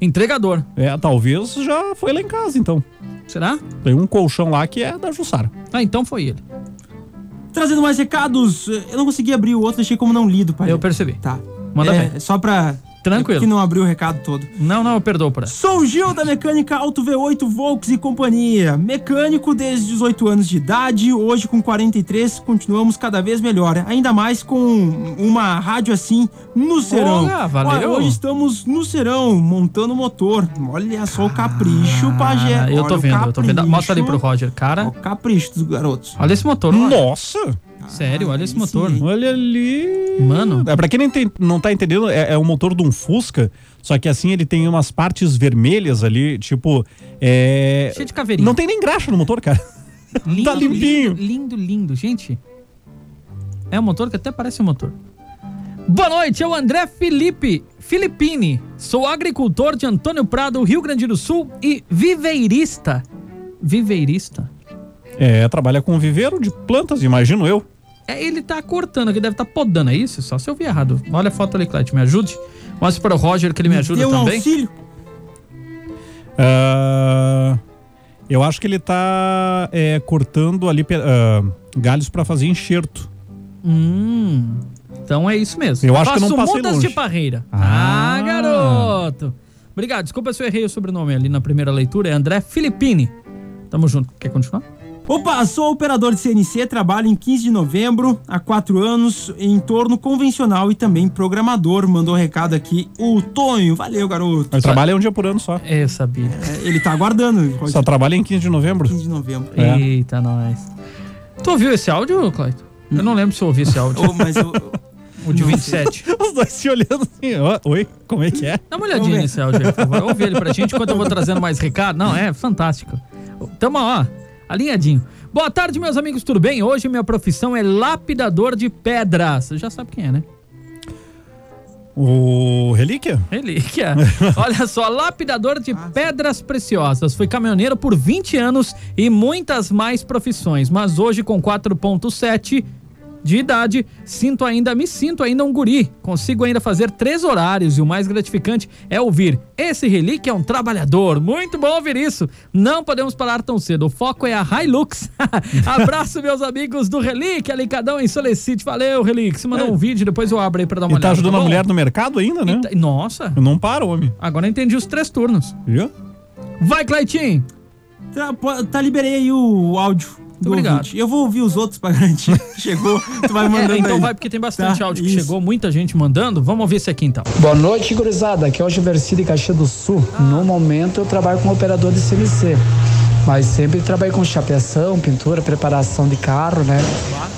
Entregador. É, talvez já foi lá em casa, então. Será? Tem um colchão lá que é da Jussara. Ah, então foi ele. Trazendo mais recados, eu não consegui abrir o outro, deixei como não lido, Pajé. Eu percebi. Tá. Manda é, bem. Só pra... Tranquilo. Que não abriu o recado todo. Não, não, eu perdoo por. Sou o Gil da Mecânica Auto V8 Volks e Companhia. Mecânico desde 18 anos de idade, hoje com 43, continuamos cada vez melhor. Ainda mais com uma rádio assim no Serão. Porra, valeu. Olha, hoje estamos no Serão, montando o motor. Olha só o capricho, Pajé. Ah, eu tô Olha vendo, eu tô vendo. Mostra ali pro Roger. Cara, Olha o capricho dos garotos. olha esse motor. Nossa! Sério, olha esse motor. sim. Olha ali. Mano. É, pra quem não, tem, não tá entendendo, é, é o motor de um Fusca, só que assim ele tem umas partes vermelhas ali, tipo. É... Cheio de caveirinha. Não tem nem graxa no motor, cara. Lindo, tá limpinho. Lindo, lindo, lindo. Gente, é um motor que até parece um motor. Boa noite, é o André Felipe Filipini. Sou agricultor de Antônio Prado, Rio Grande do Sul e viveirista. Viveirista? É, trabalha com viveiro de plantas, imagino eu. É, ele tá cortando aqui, deve estar tá podando, é isso? Só se eu vi errado. Olha a foto ali, Clédio, me ajude. Mostre para o Roger que ele me ajuda Dê um também. auxílio. Ah, eu acho que ele tá é, cortando ali ah, galhos pra fazer enxerto. Hum, então é isso mesmo. Eu acho que eu Faço não passei mudas longe. de parreira. Ah, Ah. garoto. Obrigado, desculpa se eu errei o sobrenome ali na primeira leitura. É André Filippini. Tamo junto. Quer continuar? Opa, sou operador de CNC, trabalho em 15 de novembro, há quatro anos, em torno convencional e também programador. Mandou recado aqui o Tonho. Valeu, garoto. Mas trabalha um dia por ano só. É, Eu sabia. É, ele tá aguardando. Pode Só trabalha em 15 de novembro. 15 de novembro. É. Eita, nós. Tu ouviu esse áudio, Clayton? Eu não lembro se eu ouvi esse áudio. Ô, mas eu, O de 27. Os dois se olhando assim, oi, como é que é? Dá uma olhadinha nesse áudio aí, por favor. Ouve ele pra gente enquanto eu vou trazendo mais recado. Não, é fantástico. Tamo, ó, alinhadinho. Boa tarde, meus amigos, tudo bem? Hoje minha profissão é lapidador de pedras. Você já sabe quem é, né? O Relíquia? Relíquia. Olha só, lapidador de pedras preciosas. Fui caminhoneiro por 20 anos e muitas mais profissões, mas hoje com 4.7 de idade, sinto ainda, me sinto ainda um guri. Consigo ainda fazer três horários e o mais gratificante é ouvir. Esse relíquia é um trabalhador. Muito bom ouvir isso. Não podemos parar tão cedo. O foco é a Hilux. Abraço, meus amigos do Relíquia, Lincadão em Solicite. Valeu, Relíquia. Se mandar um vídeo, depois eu abro aí pra dar uma E olhada. tá ajudando a bom? mulher no mercado ainda, né? E tá- Nossa, Eu não paro, homem. agora eu entendi os três turnos. Viu? Vai, Cleitinho! tá, tá, liberei aí o áudio do obrigado. ouvinte. Eu vou ouvir os outros pra garantir. Chegou, tu vai mandando É, então aí. vai, porque tem bastante Tá, áudio que isso. chegou, muita gente mandando. Vamos ouvir esse aqui então. Boa noite, gurizada. Aqui é o Giverci de Caxias do Sul. No momento eu trabalho como operador de CNC. Mas sempre trabalhei com chapeação, pintura, preparação de carro, né?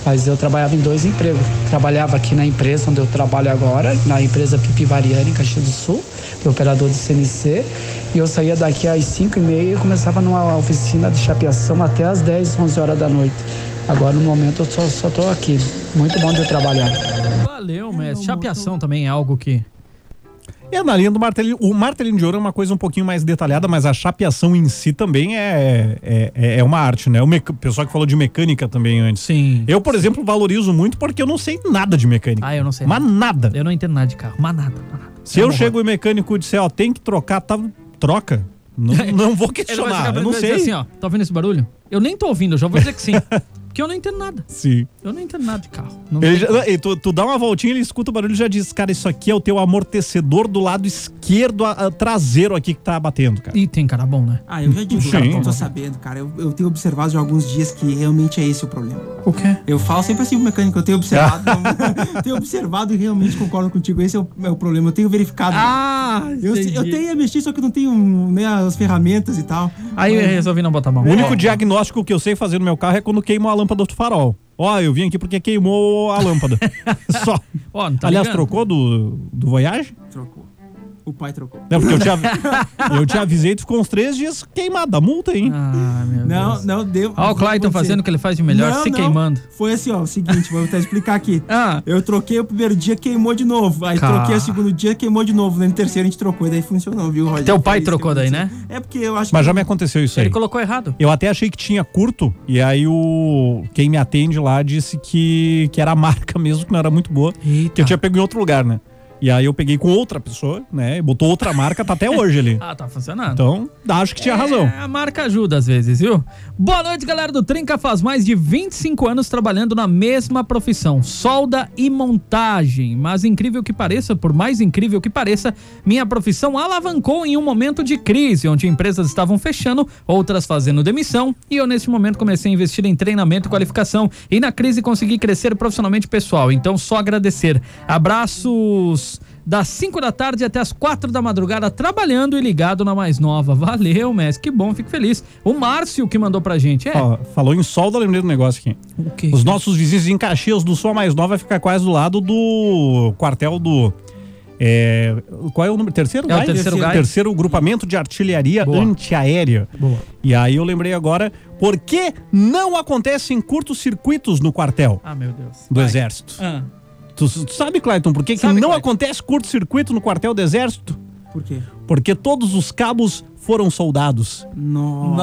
Mas eu trabalhava em dois empregos. Trabalhava aqui na empresa onde eu trabalho agora, na empresa Pipi Variani, em Caxias do Sul, operador de CNC. E eu saía daqui às 5 e meia e começava numa oficina de chapeação até às 10, 11 horas da noite. Agora, no momento, eu só, tô aqui. Muito bom de trabalhar. Valeu, mestre. Chapeação também é algo que. É, na linha do martelinho. O martelinho de ouro é uma coisa um pouquinho mais detalhada, mas a chapeação em si também é, é, é- é uma arte, né? O meca- pessoal que falou de mecânica também antes. Sim. Eu, por exemplo, valorizo muito porque eu não sei nada de mecânica. Ah, eu não sei. Mas nada. Eu não entendo nada de carro. Mas nada. mas nada. Se É eu chego e o mecânico disser, ó, tem que trocar, tá, troca. Não, não vou questionar, eu não e sei. assim, ó. Tá ouvindo esse barulho? Eu nem tô ouvindo, eu já vou dizer que sim. Porque eu não entendo nada. Sim. Eu não entendo nada de carro. Não Ele já- e tu, tu dá uma voltinha, ele escuta o barulho e já diz, cara, isso aqui é o teu amortecedor do lado esquerdo a- a- traseiro aqui que tá batendo, cara. E tem cara bom, né? Ah, eu já digo, Sim. cara, eu tô sabendo, cara. Eu, eu tenho observado já alguns dias que realmente é esse o problema. O quê? Eu falo sempre assim pro mecânico, eu tenho observado, eu tenho observado e realmente concordo contigo. Esse é o, é o problema, eu tenho verificado. Ah, eu, eu tenho a mexer, só que eu não tenho né, as ferramentas e tal. Aí eu Mas- resolvi não botar mão. O único diagnóstico que eu sei fazer no meu carro é quando queima a lâmpada do farol. Ó, eu vim aqui porque queimou a lâmpada. Só. Ó, não tá Aliás, ligando? trocou do, do Voyage? Trocou. O pai trocou. É, porque eu te, av- eu te avisei, tu ficou uns três dias queimado, a multa, hein? Ah, meu Não, Deus. não deu. Ó, o Clayton fazendo o que ele faz de melhor, Não, se não. queimando. Foi assim, ó, o seguinte, vou até explicar aqui. Ah. Eu troquei o primeiro dia, queimou de novo. Aí Cara. troquei o segundo dia, queimou de novo. No terceiro a gente trocou e daí funcionou, viu, Roger? Teu pai que trocou daí, né? É porque eu acho Mas que... já me aconteceu isso aí. Ele colocou errado. Eu até achei que tinha curto, e aí o quem me atende lá disse que, que era a marca mesmo, que não era muito boa. Eita. Que eu tinha pego em outro lugar, né? E aí eu peguei com outra pessoa, né? E botou outra marca, tá até hoje ali. Ah, tá funcionando. Então, acho que tinha razão. É, a marca ajuda às vezes, viu? Boa noite, galera do Trinca. Faz mais de 25 anos trabalhando na mesma profissão, solda e montagem. Mas incrível que pareça, por mais incrível que pareça, minha profissão alavancou em um momento de crise, onde empresas estavam fechando, outras fazendo demissão, e eu nesse momento comecei a investir em treinamento e qualificação, e na crise consegui crescer profissionalmente pessoal. Então, só agradecer. Abraços das 5 da tarde até as 4 da madrugada, trabalhando e ligado na mais nova. Valeu, mestre, que bom, fico feliz. O Márcio que mandou pra gente, é. Ó, falou em solda, lembrei do negócio aqui. O quê? Os nossos vizinhos em Caxias do Sul, a mais nova, fica quase do lado do quartel do. é, qual é o número? Terceiro É terceiro GAI. Terceiro grupamento de artilharia Boa. antiaérea. Boa. E aí eu lembrei agora, por que não acontecem curtos-circuitos no quartel Ah, meu Deus. do Exército? Ah, Tu, tu sabe, Clayton, por que, que Sabe, não Clayton. acontece curto-circuito no quartel do Exército? Por quê? Porque todos os cabos foram soldados. Nossa.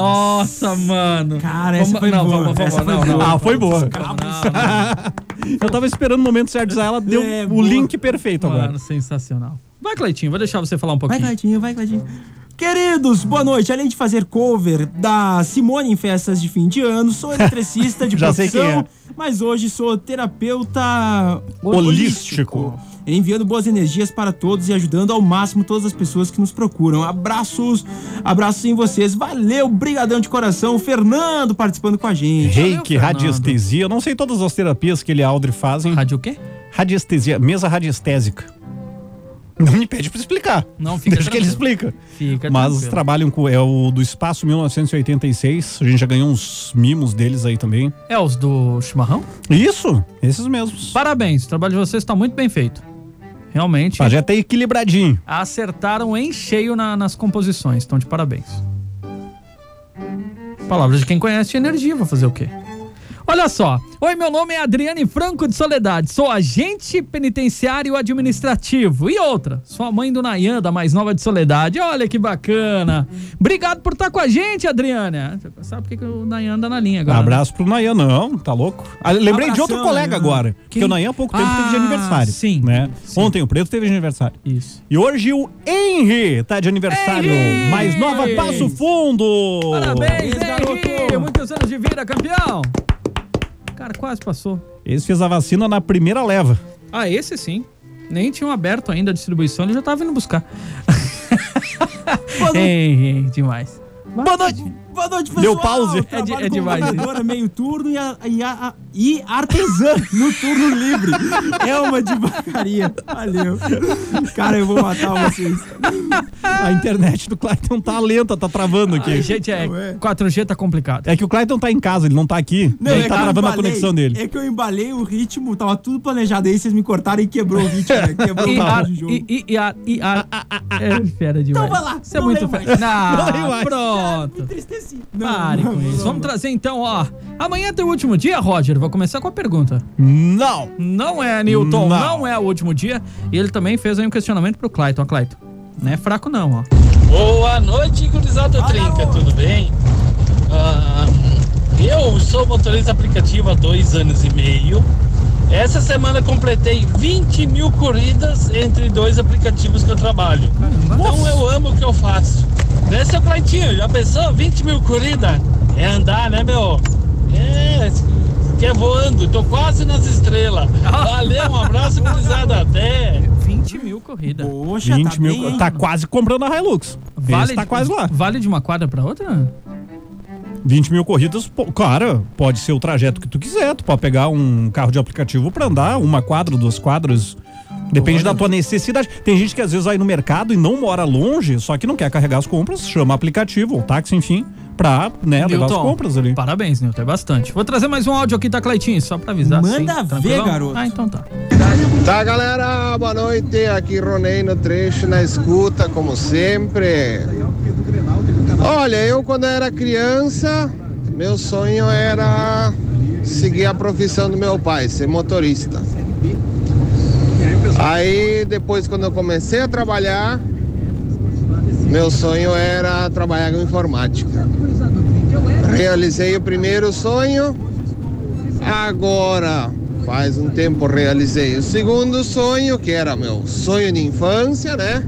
Nossa, mano. Cara, essa Vamos- foi não, boa. vamos, vamos, essa foi não, boa. não. Ah, foi boa. Não, Eu tava esperando o momento certo de usar ela, deu É, o boa. link perfeito agora. Mano, sensacional. Vai, Cleitinho, vou deixar você falar um Vai, pouquinho. Cleitinho, vai, Cleitinho. Queridos, boa noite. Além de fazer cover da Simone em festas de fim de ano, sou eletricista de Já sei profissão, quem mas hoje sou terapeuta Holístico. Enviando boas energias para todos e ajudando ao máximo todas as pessoas que nos procuram. Abraços, abraços em vocês. Valeu, brigadão de coração. Fernando participando com a gente. Reiki, radiestesia, eu não sei todas as terapias que ele e a Audrey fazem. Rádio o quê? Radiestesia, mesa radiestésica. Não me pede pra explicar. Não, fica Deixa que ele explica. Fica Mas tranquilo. trabalham com. É o do Espaço 1986. A gente já ganhou uns mimos deles aí também. É os do chimarrão? Isso, esses mesmos. Parabéns, o trabalho de vocês está muito bem feito. Realmente. Mas já tá equilibradinho. acertaram em cheio na- nas composições. Então, de parabéns. Palavras de quem conhece energia, vou fazer o quê? Olha só. Oi, meu nome é Adriane Franco de Soledade. Sou agente penitenciário administrativo. E outra, sou a mãe do Nayan, da mais nova de Soledade. Olha que bacana. Obrigado por estar com a gente, Adriane. Sabe por que, que o Nayan anda na linha agora? né? Abraço pro Nayan, não, tá louco? Ah, lembrei de outro Abração, colega Nayan. agora. Que o Nayan há pouco tempo Ah, teve de aniversário. sim, Né? sim. Ontem o Preto teve de aniversário. Isso. E hoje o Henry tá de aniversário. Henry! Mais nova Passo Fundo. Parabéns. Henrique. Muitos anos de vida, campeão. Cara, quase passou. Esse fez a vacina na primeira leva. Ah, esse sim. Nem tinham aberto ainda a distribuição, ele já tava vindo buscar. Ei, ei, demais. Boa noite. Boa noite, pessoal. Deu pause? É de- é demais vendedora, meio turno e, a- e, a- e artesã no turno livre. É uma de bacaria. Valeu. Cara, eu vou matar vocês. A internet do Clayton tá lenta, tá travando Ai, aqui. gente, é, 4G tá complicado. É que o Clayton tá em casa, ele não tá aqui. Não, ele é tá travando a embalei- conexão dele. É que eu embalei o ritmo, tava tudo planejado. Aí vocês me cortaram e quebrou o ritmo, né? Quebrou o ar, ritmo do jogo. I, I, I, ar, I, ar. É fera demais. Então vai lá, Isso é muito fera. Não Não, mais. Entristeci. Pare com isso. Vamos trazer então, ó. Amanhã tem o último dia, Roger. Vou começar com a pergunta. Não! Não é, Newton, não. Não. é o último dia. E ele também fez aí um questionamento pro Clayton. Ó, Clayton. Não é fraco, não, ó. Boa noite, gurizada Trinca, tudo bem? Ah, eu sou motorista aplicativo há dois anos e meio. Essa semana completei 20 mil corridas entre dois aplicativos que eu trabalho. Então eu amo o que eu faço. Né, seu Claitinho? Já pensou? 20 mil corridas? É andar, né, meu? É, que é voando. Tô quase nas estrelas. Valeu, um abraço, gurizada. Até. 20 mil corridas. Poxa, 20 tá mil. bem, tá quase comprando a Hilux. Esse tá quase lá. Vale de uma quadra pra outra? 20 mil corridas, pô, cara, pode ser o trajeto que tu quiser. Tu pode pegar um carro de aplicativo pra andar uma quadra, duas quadras. Depende da tua necessidade. Tem gente que às vezes vai no mercado e não mora longe, só que não quer carregar as compras, chama aplicativo ou táxi, enfim, pra né, levar as Newton, compras ali. Parabéns, Newton. É bastante. Vou trazer mais um áudio aqui, tá, Cleitinho? Só pra avisar. Manda sim, ver, tranquilão? garoto. Ah, então tá. Tá, galera? Boa noite. Aqui Ronei no trecho, na escuta, como sempre. Olha, eu quando era criança, meu sonho era seguir a profissão do meu pai, ser motorista. Aí depois quando eu comecei a trabalhar, meu sonho era trabalhar com informática. Realizei o primeiro sonho, Agora, faz um tempo realizei o segundo sonho, que era meu sonho de infância, né?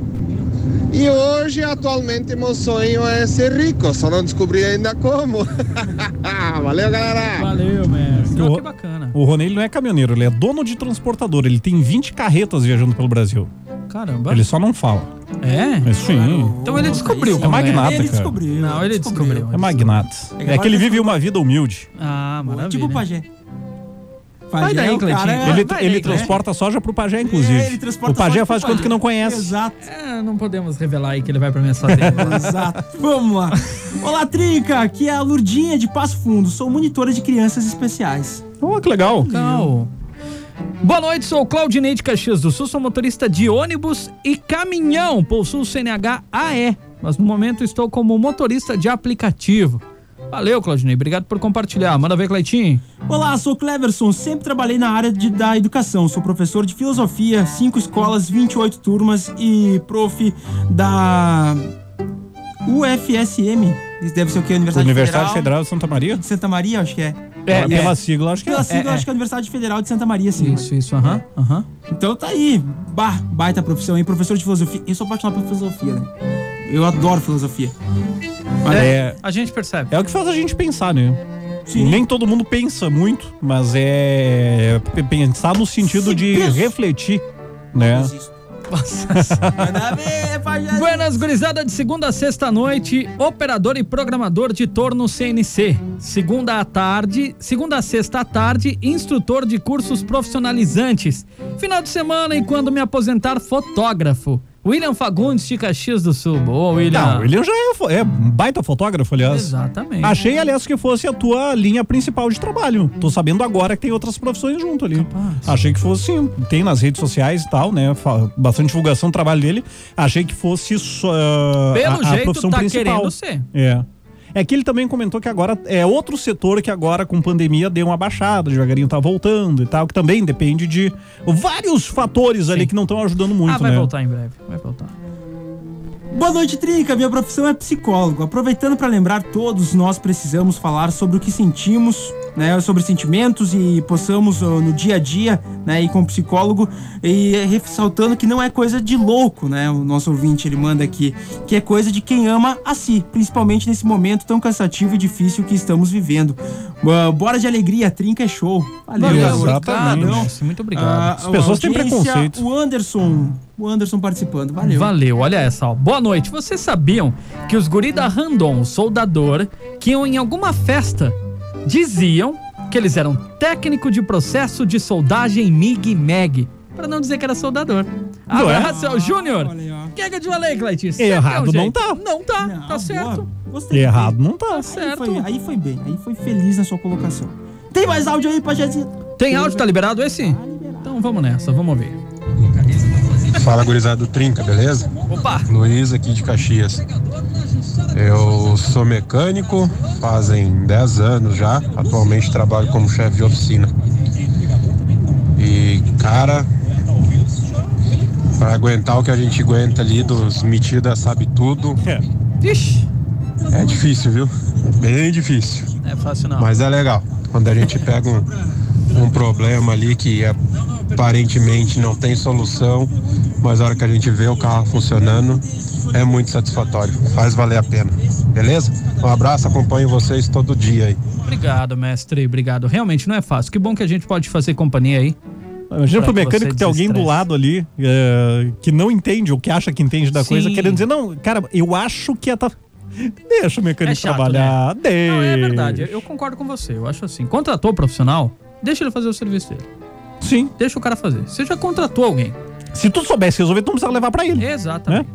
E hoje, atualmente, meu sonho é ser rico, só não descobri ainda como. Valeu, galera! Valeu, mestre. Que bacana. O Rony ele não é caminhoneiro, ele é dono de transportador. Ele tem 20 carretas viajando pelo Brasil. Caramba. Ele só não fala. É? Mas sim. Então ele descobriu. É como magnata, Ele cara. descobriu. Não, ele descobriu. É magnata. É que ele vive uma vida humilde. Ah, maravilha. Tipo o pajé. Vai daí, é o Cleitinho. cara- Ele, vai ele daí, né? transporta soja pro pajé, inclusive. É, ele transporta o pajé soja faz conta que não conhece. Exato. É, não podemos revelar aí que ele vai pra minha fazenda. Exato. Vamos lá. Olá, Trinca. Aqui é a Lurdinha de Passo Fundo. Sou monitora de crianças especiais. Oh, que legal. Legal. Boa noite, sou o Claudinei de Caxias do Sul, sou motorista de ônibus e caminhão, possuo CNH AE, mas no momento estou como motorista de aplicativo. Valeu, Claudinei, obrigado por compartilhar. Manda ver, Cleitinho. Olá, sou Cleverson. Sempre trabalhei na área de- da educação. Sou professor de filosofia, cinco escolas, 28 turmas e prof da UFSM. Isso deve ser o quê? Universidade, Universidade Federal de Santa Maria? de Santa Maria, acho que é. É, pela sigla, acho que é. Pela sigla, é. acho que é a Universidade Federal de Santa Maria, sim. Isso, isso, aham, aham. Então tá aí. Bah, baita profissão, hein? Professor de filosofia. Eu sou apaixonado por filosofia, né? Eu adoro filosofia. Mas É, A gente percebe. é o que faz a gente pensar, né? Sim. Nem todo mundo pensa muito, mas é pensar no sentido Se de pensa. refletir, né? Buenas, gurizada, de segunda a sexta noite, operador e programador de torno CNC. Segunda à tarde, segunda a sexta à tarde, instrutor de cursos profissionalizantes. Final de semana e quando me aposentar, fotógrafo. William Fagundes de Caxias do Sul. Boa, William. Não, o William já é, é um baita fotógrafo, aliás. Exatamente. Achei, aliás, que fosse a tua linha principal de trabalho. Tô sabendo agora que tem outras profissões junto ali. Capaz. Achei que fosse, sim. Tem nas redes sociais e tal, né? Bastante divulgação do trabalho dele. Achei que fosse ah, Pelo a, a jeito, profissão tá principal. querendo ser. É. É que ele também comentou que agora é outro setor que agora com pandemia deu uma baixada, devagarinho tá voltando e tal, que também depende de vários fatores ali que não estão ajudando muito, ah, vai né? voltar em breve. Vai voltar. Boa noite, Trinca. Minha profissão é psicólogo. Aproveitando para lembrar, todos nós precisamos falar sobre o que sentimos né, sobre sentimentos e possamos no dia a dia, né, ir com o psicólogo e ressaltando que não é coisa de louco, né? O nosso ouvinte ele manda aqui, que é coisa de quem ama a si, principalmente nesse momento tão cansativo e difícil que estamos vivendo. Bora de alegria, trinca é show. Valeu, garoto. obrigado, muito obrigado. ah, As pessoas têm preconceito. O Anderson, o Anderson participando. Valeu. Valeu, olha essa, ó. Boa noite. Vocês sabiam que os guri da Randon, o soldador, que iam em alguma festa, diziam que eles eram técnico de processo de soldagem MIG e MEG. Pra não dizer que era soldador. Não? Abraço, é o Júnior. Olha aí, ó. Quer que eu te falei, Cleitinho? Sempre Errado é um não tá. Não tá, Não, tá certo. Gostei. Errado não tá. Tá Aí certo. foi, aí foi bem, aí foi feliz na sua colocação. Tem mais áudio aí, Pajezinho? Tem áudio, tá liberado esse? Então vamos nessa, vamos ver. Fala gurizada do Trinca, beleza? Opa! Luiz aqui de Caxias. Eu sou mecânico, fazem 10 anos já. Atualmente trabalho como chefe de oficina. E, cara, para aguentar o que a gente aguenta ali dos metidas sabe tudo, É. Vixe, é difícil, viu? Bem difícil. é fácil não. Mas é legal. Quando a gente pega um, um problema ali que aparentemente não tem solução, mas a hora que a gente vê o carro funcionando, é muito satisfatório. Faz valer a pena. Beleza? Um abraço, acompanho vocês todo dia aí. Obrigado, mestre, obrigado. Realmente não é fácil. Que bom que a gente pode fazer companhia aí. Imagina pro mecânico ter alguém do lado ali é, que não entende ou que acha que entende da coisa, Sim. querendo dizer, não, cara, eu acho que é. Tá... Deixa o mecânico É chato, trabalhar. Deixa. Não, é verdade. Eu concordo com você. Eu acho assim. Contratou o profissional, deixa ele fazer o serviço dele. Sim. Deixa o cara fazer. Você já contratou alguém. Se tu soubesse resolver, tu não precisava levar pra ele. Exatamente.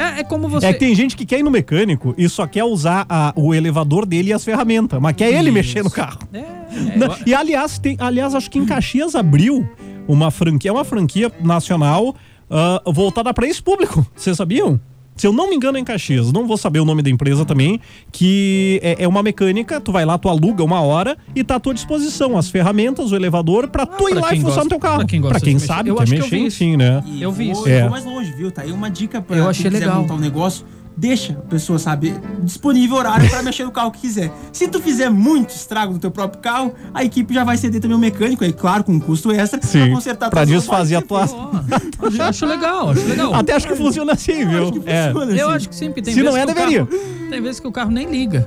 É, é como você. É que tem gente que quer ir no mecânico e só quer usar a- o elevador dele e as ferramentas, mas quer ele Isso. mexer no carro. É, eu- E aliás, tem, aliás, acho que em Caxias abriu uma franquia, é uma franquia nacional ah, voltada para esse público. Vocês sabiam? Se eu não me engano, é em Caxias, não vou saber o nome da empresa também, que é, é uma mecânica, tu vai lá, tu aluga uma hora e tá à tua disposição as ferramentas, o elevador, pra tu ir pra lá e quem fuçar gosta- no teu carro. pra quem gosta de mexer. sabe, Eu quer acho que eu mexer, sim, né? E Eu vi isso. É. vou mais longe, viu? Tá aí uma dica pra Eu quem achei quiser legal. montar um negócio. Deixa a pessoa saber disponível horário pra mexer no carro que quiser. Se tu fizer muito estrago no teu próprio carro, a equipe já vai ceder também o mecânico, aí claro, com um custo extra, Sim, pra consertar pra desfazer a tua... Acho, acho legal, acho legal. Até acho que funciona assim, viu? Acho que É. Eu assim. acho que sempre tem Se não é, deveria. carro- tem vezes que o carro nem liga.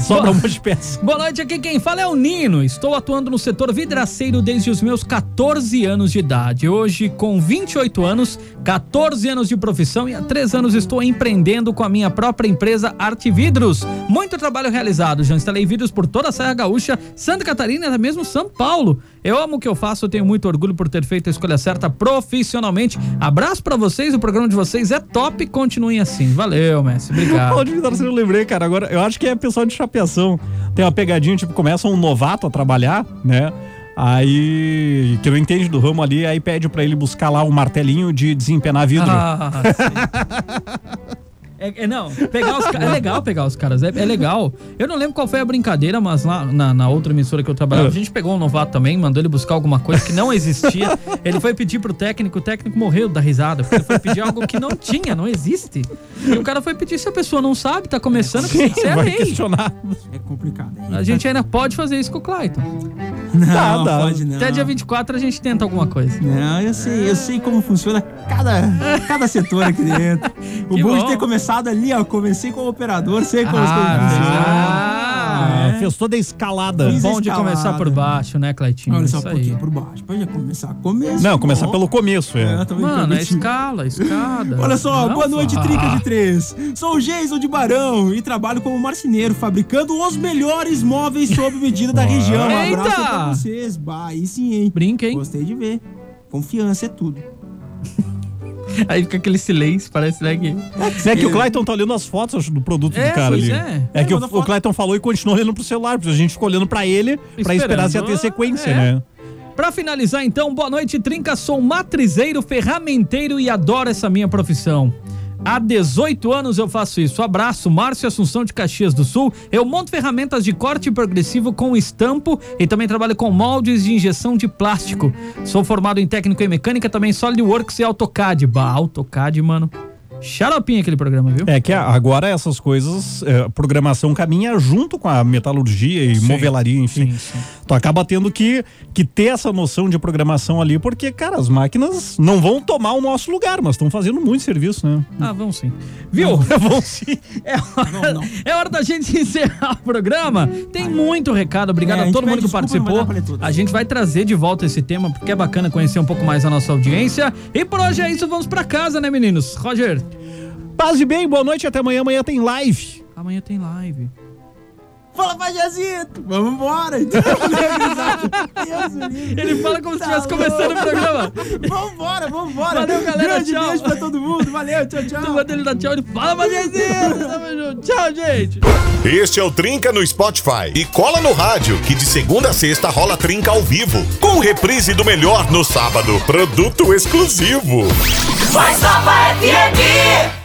Sobra um monte de peça. Boa noite, aqui quem fala é o Nino. Estou atuando no setor vidraceiro desde os meus 14 anos de idade. Hoje, com 28 anos, 14 anos de profissão e há 3 anos estou empreendendo com a minha própria empresa Arte Vidros. Muito trabalho realizado. Já instalei vidros por toda a Serra Gaúcha, Santa Catarina e até mesmo São Paulo. Eu amo o que eu faço, eu tenho muito orgulho por ter feito a escolha certa profissionalmente. Abraço pra vocês, o programa de vocês é top, continuem assim. Valeu, Messi. Obrigado. Onde você eu lembrei, cara. Agora, eu acho que é pessoal de chapeação. Tem uma pegadinha, tipo, começa um novato a trabalhar, né? Aí, que não entende do ramo ali, aí pede pra ele buscar lá um martelinho de desempenar vidro. Ah, sim. É, é, não, pegar os é legal pegar os caras, é, é legal. Eu não lembro qual foi a brincadeira, mas lá na, na outra emissora que eu trabalhava, a gente pegou um novato também, mandou ele buscar alguma coisa que não existia. Ele foi pedir pro técnico, o técnico morreu da risada, porque ele foi pedir algo que não tinha, não existe. E o cara foi pedir se a pessoa não sabe, tá começando, Sim, é vai questionar. É complicado. A gente ainda pode fazer isso com o Clayton. não, dá. pode não. Até dia 24 a gente tenta alguma coisa. Não, eu sei, eu sei como funciona cada, cada setor aqui dentro. O Que bom, de bom. ter começado ali, ó, comecei como operador, sei como as coisas Ah, funcionam. Ah, É. fez toda a escalada. Fiz Bom de escalada. começar por baixo, né, Claytinho? Olha só um aí. pouquinho por baixo. Pode começar. Começo. Não, começar pelo começo, é. É, Mano, é escala, escada. Olha só, Não, boa noite, fala. Trinca de Três. Sou o Jason de Barão e trabalho como marceneiro, fabricando os melhores móveis sob medida da região. Um Eita! abraço pra vocês. Bah, aí sim, hein? Brinca, hein? Gostei de ver. Confiança é tudo. Aí fica aquele silêncio, parece, né, que... É que o Clayton tá olhando as fotos do produto É, do cara ali. é. É que o, mandou o foto. Clayton falou e continuou olhando pro celular, porque a gente ficou olhando pra ele pra esperar se ia ter sequência, É. né? Pra finalizar, então, boa noite, Trinca. Sou matrizeiro, ferramenteiro e adoro essa minha profissão. Há 18 anos eu faço isso. Abraço, Márcio Assunção de Caxias do Sul. Eu monto ferramentas de corte progressivo com estampo e também trabalho com moldes de injeção de plástico. Sou formado em técnico em mecânica, também SolidWorks e AutoCAD. Bah, AutoCAD, mano. Xaropinho aquele programa, viu? É que agora essas coisas, é, a programação caminha junto com a metalurgia e Sim. movelaria, enfim. Sim, sim. Tu acaba tendo que, que ter essa noção de programação ali, porque, cara, as máquinas não vão tomar o nosso lugar, mas estão fazendo muito serviço, né? Ah, vão sim. Viu? vão sim. É hora, é hora da gente encerrar o programa. Tem muito recado. Obrigado É, a todo mundo que não participou. A gente vai trazer de volta esse tema, porque é bacana conhecer um pouco mais a nossa audiência. E por hoje é isso. Vamos pra casa, né, meninos? Roger. Paz e bem, boa noite, até amanhã. Amanhã tem live. Amanhã tem live. Fala, Pajazito! Vamos embora! Ele fala como se Tá estivesse começando o programa. Vambora, vambora! Valeu, galera, Grande tchau. beijo pra todo mundo, valeu, tchau, tchau! Quando ele dá tchau, ele fala, Magezinho! Tamo junto. Tchau, gente! Este é o Trinca no Spotify. E cola no rádio, que de segunda a sexta rola Trinca ao vivo. Com reprise do melhor no sábado. Produto exclusivo. Mais Nova FM!